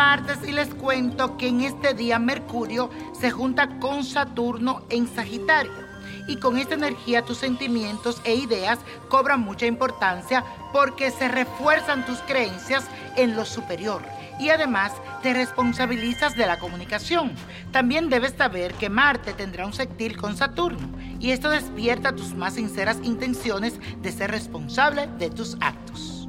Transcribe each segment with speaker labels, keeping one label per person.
Speaker 1: martes y les cuento que en este día Mercurio se junta con Saturno en Sagitario. Y con esta energía tus sentimientos e ideas cobran mucha importancia porque se refuerzan tus creencias en lo superior y además te responsabilizas de la comunicación. También debes saber que Marte tendrá un sextil con Saturno y esto despierta tus más sinceras intenciones de ser responsable de tus actos.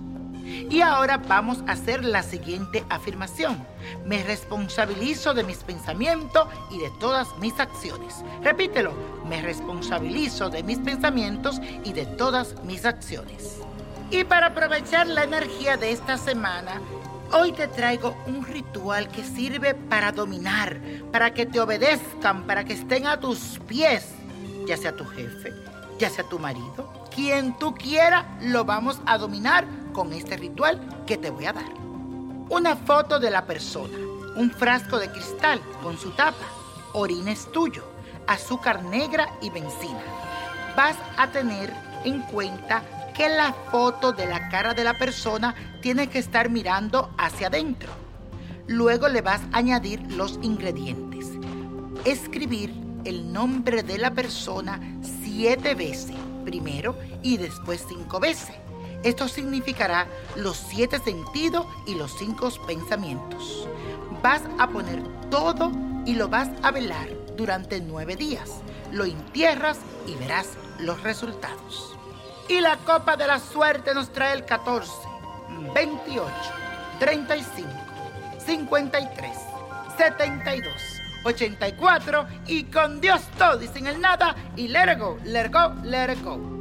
Speaker 1: Y ahora vamos a hacer la siguiente afirmación. Me responsabilizo de mis pensamientos y de todas mis acciones. Repítelo. Me responsabilizo de mis pensamientos y de todas mis acciones. Y para aprovechar la energía de esta semana, Hoy te traigo un ritual que sirve para dominar, para que te obedezcan, para que estén a tus pies, ya sea tu jefe, ya sea tu marido, quien tú quieras, lo vamos a dominar con este ritual que te voy a dar. Una foto de la persona, un frasco de cristal con su tapa, orines tuyo, azúcar negra y benzina. Vas a tener en cuenta que la foto de la cara de la persona tiene que estar mirando hacia adentro. Luego le vas a añadir los ingredientes. Escribir el nombre de la persona siete veces, primero y después cinco veces. Esto significará los siete sentidos y los cinco pensamientos. Vas a poner todo y lo vas a velar durante nueve días. Lo entierras y verás los resultados. Y la copa de la suerte nos trae el 14, 28, 35, 53, 72, 84 y con Dios todo y sin el nada y let it go, let go, let it go.